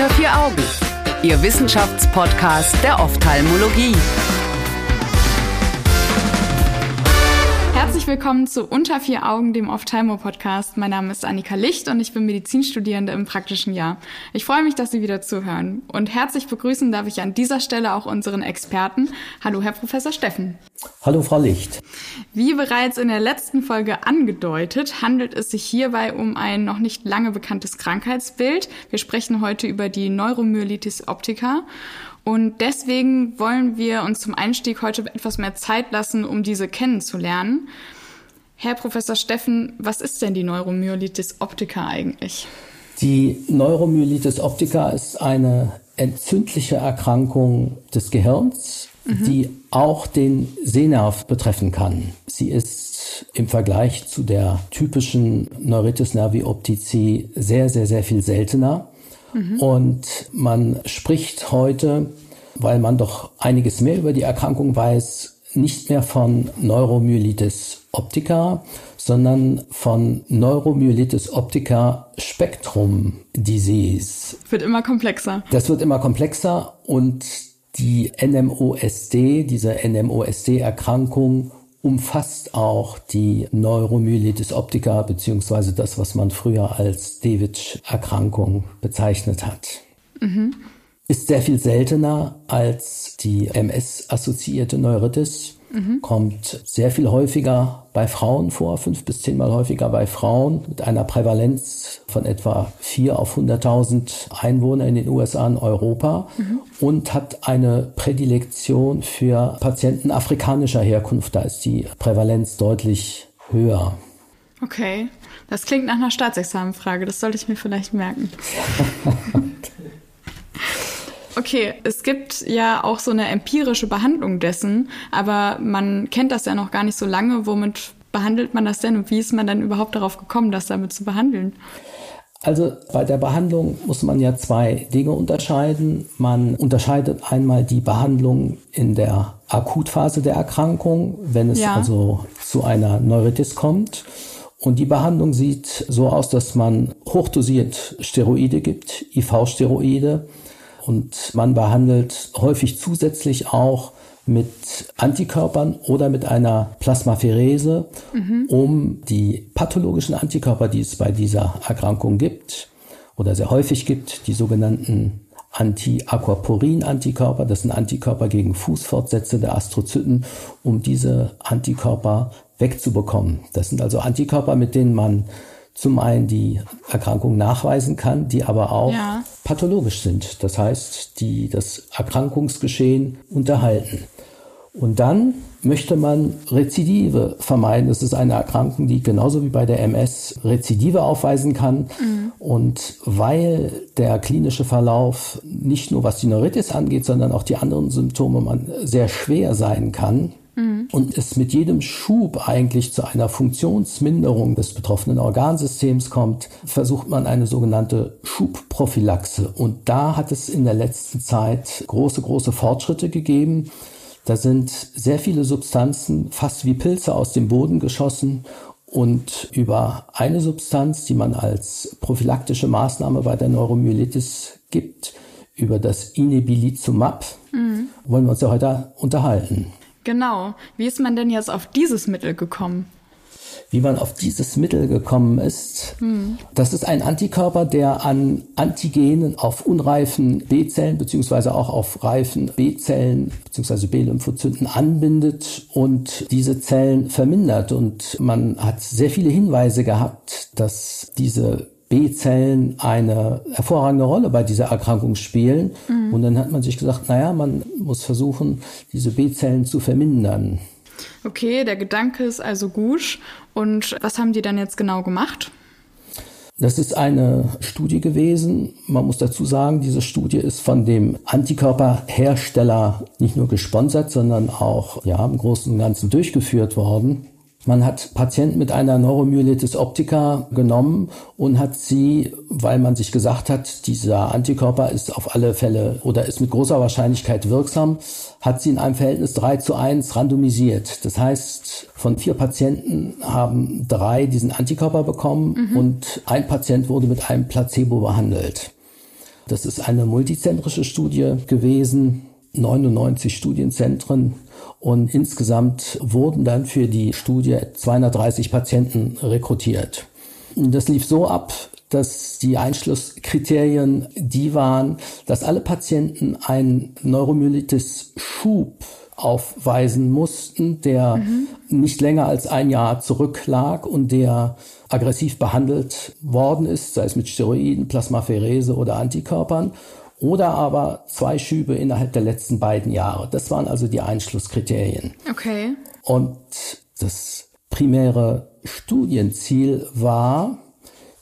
Unter vier Augen, Ihr Wissenschaftspodcast der Ophthalmologie. Willkommen zu Unter vier Augen, dem Ophthalmo-Podcast. Mein Name ist Annika Licht und ich bin Medizinstudierende im praktischen Jahr. Ich freue mich, dass Sie wieder zuhören. Und herzlich begrüßen darf ich an dieser Stelle auch unseren Experten. Hallo, Herr Professor Steffen. Hallo, Frau Licht. Wie bereits in der letzten Folge angedeutet, handelt es sich hierbei um ein noch nicht lange bekanntes Krankheitsbild. Wir sprechen heute über die Neuromyelitis optica. Und deswegen wollen wir uns zum Einstieg heute etwas mehr Zeit lassen, um diese kennenzulernen. Herr Professor Steffen, was ist denn die Neuromyelitis optica eigentlich? Die Neuromyelitis optica ist eine entzündliche Erkrankung des Gehirns, mhm. die auch den Sehnerv betreffen kann. Sie ist im Vergleich zu der typischen Neuritis nervi optici sehr, sehr, sehr viel seltener. Mhm. Und man spricht heute, weil man doch einiges mehr über die Erkrankung weiß, nicht mehr von Neuromyelitis optica, sondern von Neuromyelitis optica Spektrum Disease. Wird immer komplexer. Das wird immer komplexer und die NMOSD, diese NMOSD-Erkrankung umfasst auch die Neuromyelitis optica beziehungsweise das, was man früher als Davidge-Erkrankung bezeichnet hat. Mhm. Ist sehr viel seltener als die MS-assoziierte Neuritis mhm. kommt sehr viel häufiger bei Frauen vor, fünf bis zehnmal häufiger bei Frauen mit einer Prävalenz von etwa vier auf 100.000 Einwohner in den USA und Europa mhm. und hat eine Prädilektion für Patienten afrikanischer Herkunft. Da ist die Prävalenz deutlich höher. Okay, das klingt nach einer Staatsexamenfrage. Das sollte ich mir vielleicht merken. Okay, es gibt ja auch so eine empirische Behandlung dessen, aber man kennt das ja noch gar nicht so lange. Womit behandelt man das denn und wie ist man dann überhaupt darauf gekommen, das damit zu behandeln? Also bei der Behandlung muss man ja zwei Dinge unterscheiden. Man unterscheidet einmal die Behandlung in der Akutphase der Erkrankung, wenn es ja. also zu einer Neuritis kommt. Und die Behandlung sieht so aus, dass man hochdosiert Steroide gibt, IV-Steroide, und man behandelt häufig zusätzlich auch mit Antikörpern oder mit einer Plasmapherese, mhm. um die pathologischen Antikörper, die es bei dieser Erkrankung gibt oder sehr häufig gibt, die sogenannten Anti-Aquaporin-Antikörper, das sind Antikörper gegen Fußfortsätze der Astrozyten, um diese Antikörper wegzubekommen. Das sind also Antikörper, mit denen man zum einen die Erkrankung nachweisen kann, die aber auch ja. pathologisch sind. Das heißt, die das Erkrankungsgeschehen unterhalten. Und dann möchte man Rezidive vermeiden. Das ist eine Erkrankung, die genauso wie bei der MS Rezidive aufweisen kann. Mhm. Und weil der klinische Verlauf nicht nur was die Neuritis angeht, sondern auch die anderen Symptome sehr schwer sein kann, Mhm. Und es mit jedem Schub eigentlich zu einer Funktionsminderung des betroffenen Organsystems kommt, versucht man eine sogenannte Schubprophylaxe. Und da hat es in der letzten Zeit große, große Fortschritte gegeben. Da sind sehr viele Substanzen fast wie Pilze aus dem Boden geschossen und über eine Substanz, die man als prophylaktische Maßnahme bei der Neuromyelitis gibt, über das Inebilizumab, mhm. wollen wir uns ja heute unterhalten. Genau. Wie ist man denn jetzt auf dieses Mittel gekommen? Wie man auf dieses Mittel gekommen ist, hm. das ist ein Antikörper, der an Antigenen auf unreifen B-Zellen beziehungsweise auch auf reifen B-Zellen beziehungsweise B-Lymphozyten anbindet und diese Zellen vermindert. Und man hat sehr viele Hinweise gehabt, dass diese B-Zellen eine hervorragende Rolle bei dieser Erkrankung spielen. Mhm. Und dann hat man sich gesagt, naja, man muss versuchen, diese B-Zellen zu vermindern. Okay, der Gedanke ist also gut. Und was haben die dann jetzt genau gemacht? Das ist eine Studie gewesen. Man muss dazu sagen, diese Studie ist von dem Antikörperhersteller nicht nur gesponsert, sondern auch ja, im Großen und Ganzen durchgeführt worden. Man hat Patienten mit einer Neuromyelitis optica genommen und hat sie, weil man sich gesagt hat, dieser Antikörper ist auf alle Fälle oder ist mit großer Wahrscheinlichkeit wirksam, hat sie in einem Verhältnis 3 zu 1 randomisiert. Das heißt, von vier Patienten haben drei diesen Antikörper bekommen mhm. und ein Patient wurde mit einem Placebo behandelt. Das ist eine multizentrische Studie gewesen, 99 Studienzentren und insgesamt wurden dann für die Studie 230 Patienten rekrutiert. Das lief so ab, dass die Einschlusskriterien die waren, dass alle Patienten einen Neuromyelitis-Schub aufweisen mussten, der mhm. nicht länger als ein Jahr zurücklag und der aggressiv behandelt worden ist, sei es mit Steroiden, Plasmapherese oder Antikörpern, oder aber zwei Schübe innerhalb der letzten beiden Jahre. Das waren also die Einschlusskriterien. Okay. Und das primäre Studienziel war,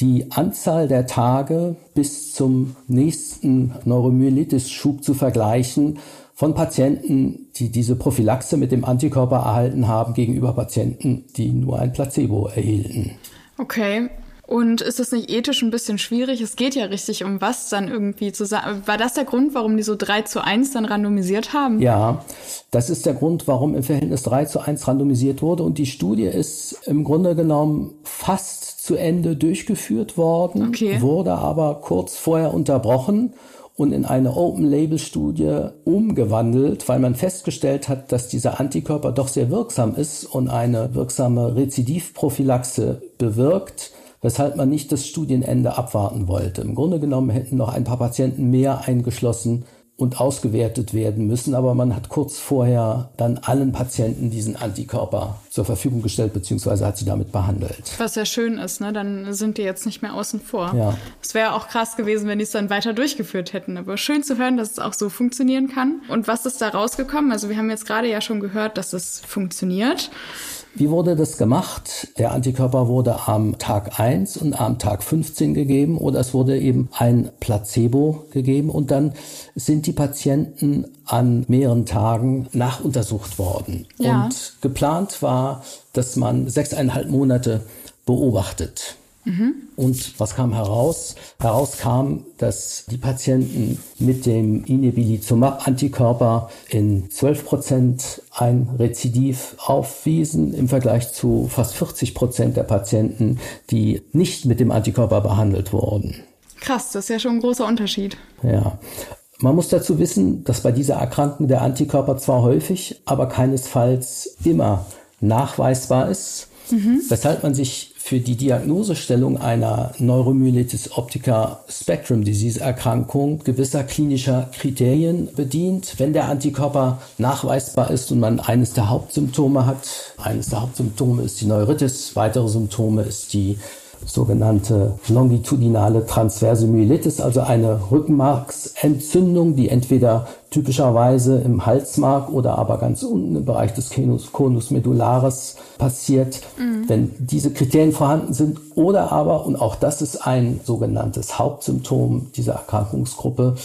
die Anzahl der Tage bis zum nächsten Neuromyelitis-Schub zu vergleichen von Patienten, die diese Prophylaxe mit dem Antikörper erhalten haben, gegenüber Patienten, die nur ein Placebo erhielten. Okay. Und ist das nicht ethisch ein bisschen schwierig? Es geht ja richtig um was dann irgendwie zu sagen. War das der Grund, warum die so 3 zu 1 dann randomisiert haben? Ja, das ist der Grund, warum im Verhältnis 3 zu 1 randomisiert wurde. Und die Studie ist im Grunde genommen fast zu Ende durchgeführt worden, okay. wurde aber kurz vorher unterbrochen und in eine Open-Label-Studie umgewandelt, weil man festgestellt hat, dass dieser Antikörper doch sehr wirksam ist und eine wirksame Rezidivprophylaxe bewirkt weshalb man nicht das Studienende abwarten wollte. Im Grunde genommen hätten noch ein paar Patienten mehr eingeschlossen und ausgewertet werden müssen, aber man hat kurz vorher dann allen Patienten diesen Antikörper zur Verfügung gestellt, beziehungsweise hat sie damit behandelt. Was ja schön ist, ne? Dann sind die jetzt nicht mehr außen vor. Ja. Es wäre auch krass gewesen, wenn die es dann weiter durchgeführt hätten. Aber schön zu hören, dass es auch so funktionieren kann. Und was ist da rausgekommen? Also wir haben jetzt gerade ja schon gehört, dass es funktioniert. Wie wurde das gemacht? Der Antikörper wurde am Tag 1 und am Tag 15 gegeben oder es wurde eben ein Placebo gegeben und dann sind die Patienten an mehreren Tagen nachuntersucht worden. Ja. Und geplant war, dass man sechseinhalb Monate beobachtet. Mhm. Und was kam heraus? Heraus kam, dass die Patienten mit dem Inebilizumab-Antikörper in 12 Prozent ein Rezidiv aufwiesen im Vergleich zu fast 40 Prozent der Patienten, die nicht mit dem Antikörper behandelt wurden. Krass, das ist ja schon ein großer Unterschied. Ja. Man muss dazu wissen, dass bei dieser Erkrankung der Antikörper zwar häufig, aber keinesfalls immer nachweisbar ist, mhm. weshalb man sich für die Diagnosestellung einer Neuromyelitis optica Spectrum Disease Erkrankung gewisser klinischer Kriterien bedient. Wenn der Antikörper nachweisbar ist und man eines der Hauptsymptome hat, eines der Hauptsymptome ist die Neuritis, weitere Symptome ist die sogenannte longitudinale transverse Myelitis, also eine Rückenmarksentzündung, die entweder typischerweise im Halsmark oder aber ganz unten im Bereich des Conus medullaris passiert, mhm. wenn diese Kriterien vorhanden sind oder aber, und auch das ist ein sogenanntes Hauptsymptom dieser Erkrankungsgruppe,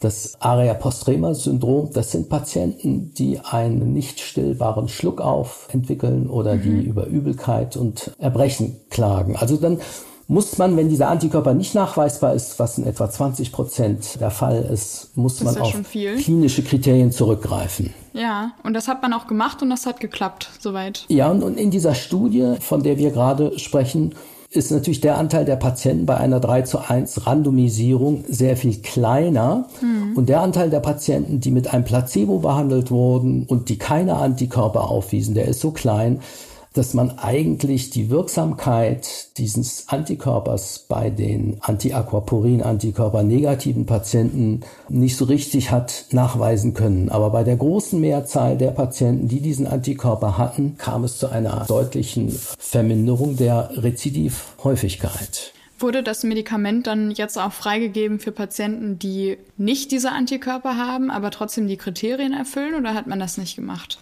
das Area postrema Syndrom, das sind Patienten, die einen nicht stillbaren Schluckauf entwickeln oder mhm. die über Übelkeit und Erbrechen klagen. Also dann muss man, wenn dieser Antikörper nicht nachweisbar ist, was in etwa 20 Prozent der Fall ist, muss man auf klinische Kriterien zurückgreifen. Ja, und das hat man auch gemacht und das hat geklappt, soweit. Ja, und, und in dieser Studie, von der wir gerade sprechen, ist natürlich der Anteil der Patienten bei einer 3 zu 1 Randomisierung sehr viel kleiner. Mhm. Und der Anteil der Patienten, die mit einem Placebo behandelt wurden und die keine Antikörper aufwiesen, der ist so klein, dass man eigentlich die Wirksamkeit dieses Antikörpers bei den Antiaquaporin-Antikörper negativen Patienten nicht so richtig hat nachweisen können. Aber bei der großen Mehrzahl der Patienten, die diesen Antikörper hatten, kam es zu einer deutlichen Verminderung der Rezidivhäufigkeit. Wurde das Medikament dann jetzt auch freigegeben für Patienten, die nicht diese Antikörper haben, aber trotzdem die Kriterien erfüllen oder hat man das nicht gemacht?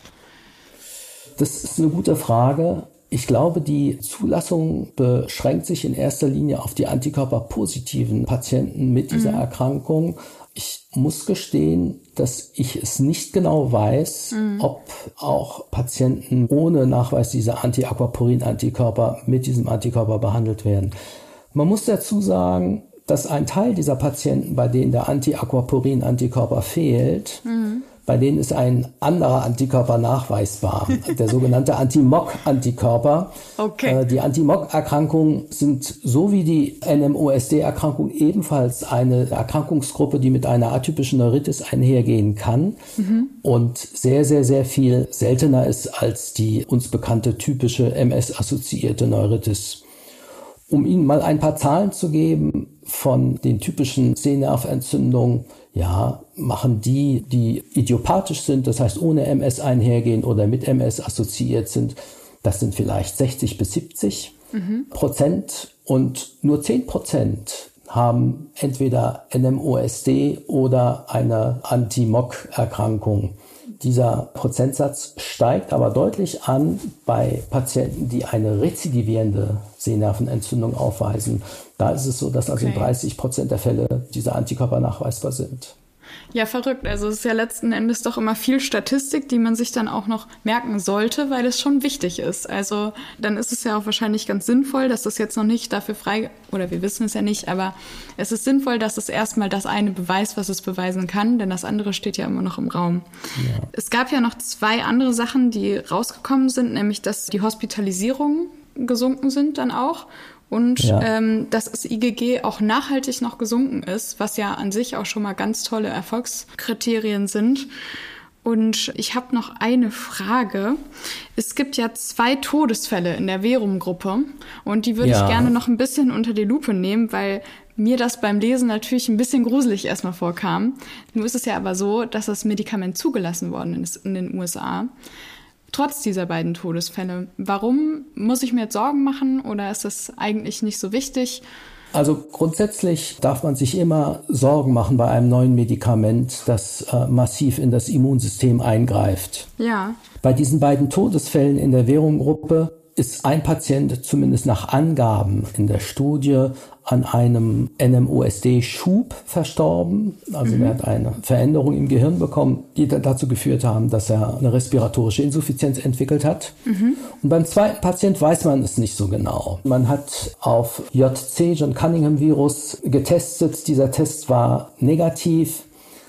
Das ist eine gute Frage. Ich glaube, die Zulassung beschränkt sich in erster Linie auf die antikörperpositiven Patienten mit dieser mhm. Erkrankung. Ich muss gestehen, dass ich es nicht genau weiß, mhm. ob auch Patienten ohne Nachweis dieser Antiaquaporin-Antikörper mit diesem Antikörper behandelt werden. Man muss dazu sagen, dass ein Teil dieser Patienten, bei denen der Antiaquaporin-Antikörper fehlt, mhm bei denen ist ein anderer Antikörper nachweisbar, der sogenannte Anti-MOC-Antikörper. Okay. Äh, die Anti-MOC-Erkrankungen sind so wie die NMOSD-Erkrankung ebenfalls eine Erkrankungsgruppe, die mit einer atypischen Neuritis einhergehen kann mhm. und sehr, sehr, sehr viel seltener ist als die uns bekannte typische MS-assoziierte Neuritis. Um Ihnen mal ein paar Zahlen zu geben von den typischen Sehnerventzündungen, ja, machen die, die idiopathisch sind, das heißt ohne MS einhergehen oder mit MS assoziiert sind, das sind vielleicht 60 bis 70 mhm. Prozent und nur 10 Prozent haben entweder NMOSD oder eine Anti-MOC-Erkrankung. Dieser Prozentsatz steigt aber deutlich an bei Patienten, die eine rezidivierende Sehnervenentzündung aufweisen. Da ist es so, dass also okay. in 30 Prozent der Fälle diese Antikörper nachweisbar sind. Ja, verrückt. Also es ist ja letzten Endes doch immer viel Statistik, die man sich dann auch noch merken sollte, weil es schon wichtig ist. Also dann ist es ja auch wahrscheinlich ganz sinnvoll, dass das jetzt noch nicht dafür frei, oder wir wissen es ja nicht, aber es ist sinnvoll, dass es erstmal das eine beweist, was es beweisen kann, denn das andere steht ja immer noch im Raum. Ja. Es gab ja noch zwei andere Sachen, die rausgekommen sind, nämlich dass die Hospitalisierung gesunken sind dann auch und ja. ähm, dass das IgG auch nachhaltig noch gesunken ist, was ja an sich auch schon mal ganz tolle Erfolgskriterien sind. Und ich habe noch eine Frage. Es gibt ja zwei Todesfälle in der Verum-Gruppe und die würde ja. ich gerne noch ein bisschen unter die Lupe nehmen, weil mir das beim Lesen natürlich ein bisschen gruselig erstmal vorkam. Nun ist es ja aber so, dass das Medikament zugelassen worden ist in den USA trotz dieser beiden Todesfälle. Warum muss ich mir jetzt Sorgen machen oder ist das eigentlich nicht so wichtig? Also grundsätzlich darf man sich immer Sorgen machen bei einem neuen Medikament, das äh, massiv in das Immunsystem eingreift. Ja. Bei diesen beiden Todesfällen in der Währunggruppe ist ein Patient zumindest nach Angaben in der Studie an einem NMOSD-Schub verstorben. Also mhm. er hat eine Veränderung im Gehirn bekommen, die dazu geführt haben, dass er eine respiratorische Insuffizienz entwickelt hat. Mhm. Und beim zweiten Patient weiß man es nicht so genau. Man hat auf JC, John Cunningham Virus, getestet. Dieser Test war negativ.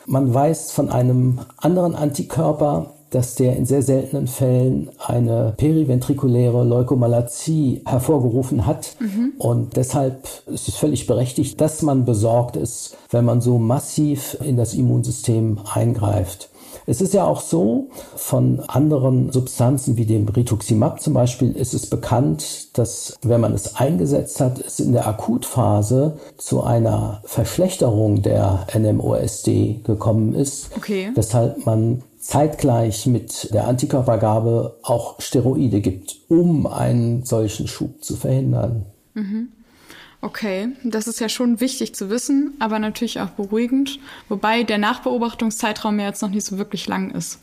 Man weiß von einem anderen Antikörper, dass der in sehr seltenen Fällen eine periventrikuläre Leukomalazie hervorgerufen hat. Mhm. Und deshalb ist es völlig berechtigt, dass man besorgt ist, wenn man so massiv in das Immunsystem eingreift. Es ist ja auch so, von anderen Substanzen wie dem Rituximab zum Beispiel ist es bekannt, dass wenn man es eingesetzt hat, es in der Akutphase zu einer Verschlechterung der NMOSD gekommen ist. Okay. Weshalb man zeitgleich mit der Antikörpergabe auch Steroide gibt, um einen solchen Schub zu verhindern. Mhm. Okay, das ist ja schon wichtig zu wissen, aber natürlich auch beruhigend, wobei der Nachbeobachtungszeitraum ja jetzt noch nicht so wirklich lang ist.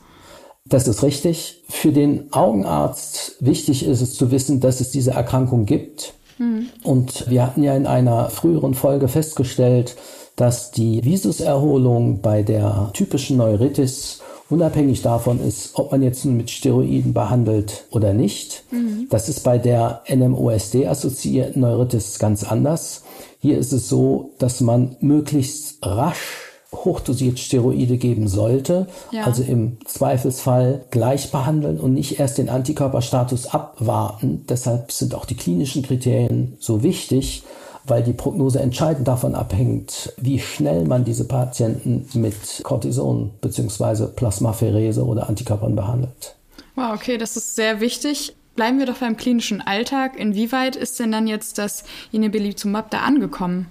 Das ist richtig. Für den Augenarzt wichtig ist es zu wissen, dass es diese Erkrankung gibt. Mhm. Und wir hatten ja in einer früheren Folge festgestellt, dass die Visuserholung bei der typischen Neuritis unabhängig davon ist, ob man jetzt mit Steroiden behandelt oder nicht. Mhm. Das ist bei der NMOSD-assoziierten Neuritis ganz anders. Hier ist es so, dass man möglichst rasch hochdosiert Steroide geben sollte, ja. also im Zweifelsfall gleich behandeln und nicht erst den Antikörperstatus abwarten. Deshalb sind auch die klinischen Kriterien so wichtig weil die Prognose entscheidend davon abhängt, wie schnell man diese Patienten mit Cortison bzw. Plasmapherese oder Antikörpern behandelt. Wow, okay, das ist sehr wichtig. Bleiben wir doch beim klinischen Alltag. Inwieweit ist denn dann jetzt das Inebilizumab da angekommen?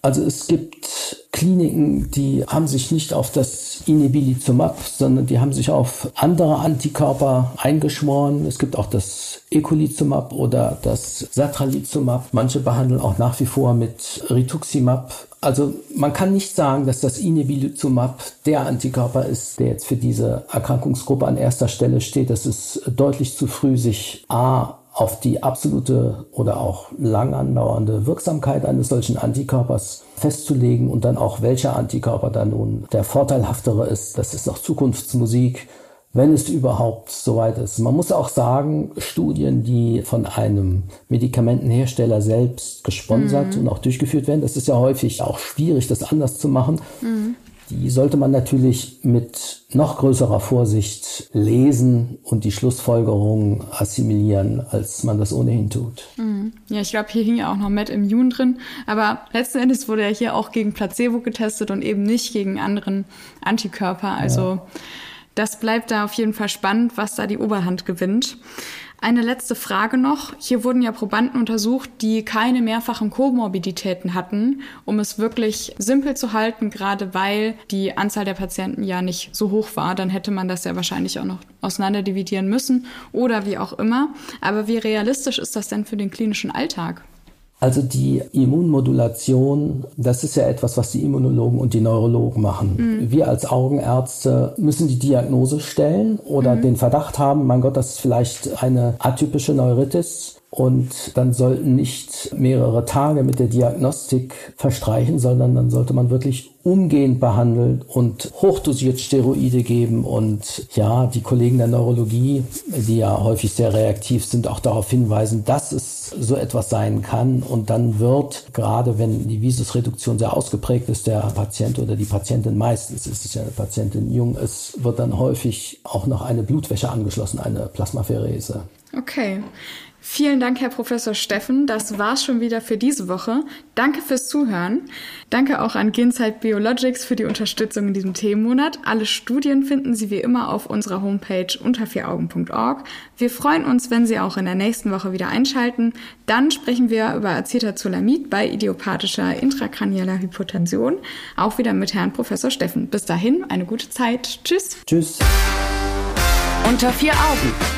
Also es gibt Kliniken, die haben sich nicht auf das Inebilizumab, sondern die haben sich auf andere Antikörper eingeschworen. Es gibt auch das Ecolizumab oder das Satralizumab. Manche behandeln auch nach wie vor mit Rituximab. Also man kann nicht sagen, dass das Inebilizumab der Antikörper ist, der jetzt für diese Erkrankungsgruppe an erster Stelle steht. Das ist deutlich zu früh, sich A auf die absolute oder auch lang andauernde Wirksamkeit eines solchen Antikörpers festzulegen und dann auch welcher Antikörper dann nun der vorteilhaftere ist. Das ist noch Zukunftsmusik, wenn es überhaupt soweit ist. Man muss auch sagen, Studien, die von einem Medikamentenhersteller selbst gesponsert mhm. und auch durchgeführt werden, das ist ja häufig auch schwierig, das anders zu machen. Mhm Die sollte man natürlich mit noch größerer Vorsicht lesen und die Schlussfolgerungen assimilieren, als man das ohnehin tut. Mhm. Ja, ich glaube, hier hing ja auch noch Met Immune drin. Aber letzten Endes wurde er hier auch gegen Placebo getestet und eben nicht gegen anderen Antikörper. Also ja. Das bleibt da auf jeden Fall spannend, was da die Oberhand gewinnt. Eine letzte Frage noch. Hier wurden ja Probanden untersucht, die keine mehrfachen Komorbiditäten hatten, um es wirklich simpel zu halten, gerade weil die Anzahl der Patienten ja nicht so hoch war. Dann hätte man das ja wahrscheinlich auch noch auseinanderdividieren müssen oder wie auch immer. Aber wie realistisch ist das denn für den klinischen Alltag? Also die Immunmodulation, das ist ja etwas, was die Immunologen und die Neurologen machen. Mhm. Wir als Augenärzte müssen die Diagnose stellen oder mhm. den Verdacht haben, mein Gott, das ist vielleicht eine atypische Neuritis und dann sollten nicht mehrere Tage mit der Diagnostik verstreichen, sondern dann sollte man wirklich umgehend behandeln und hochdosiert Steroide geben. Und ja, die Kollegen der Neurologie, die ja häufig sehr reaktiv sind, auch darauf hinweisen, dass es so etwas sein kann. Und dann wird, gerade wenn die Visusreduktion sehr ausgeprägt ist, der Patient oder die Patientin, meistens ist es ja eine Patientin jung, es wird dann häufig auch noch eine Blutwäsche angeschlossen, eine Plasmapherese. Okay. Vielen Dank, Herr Professor Steffen. Das war's schon wieder für diese Woche. Danke fürs Zuhören. Danke auch an Genzyte Biologics für die Unterstützung in diesem Themenmonat. Alle Studien finden Sie wie immer auf unserer Homepage unter vieraugen.org. Wir freuen uns, wenn Sie auch in der nächsten Woche wieder einschalten. Dann sprechen wir über Acetazolamid bei idiopathischer intrakranieller Hypotension. Auch wieder mit Herrn Professor Steffen. Bis dahin, eine gute Zeit. Tschüss. Tschüss. Unter vier Augen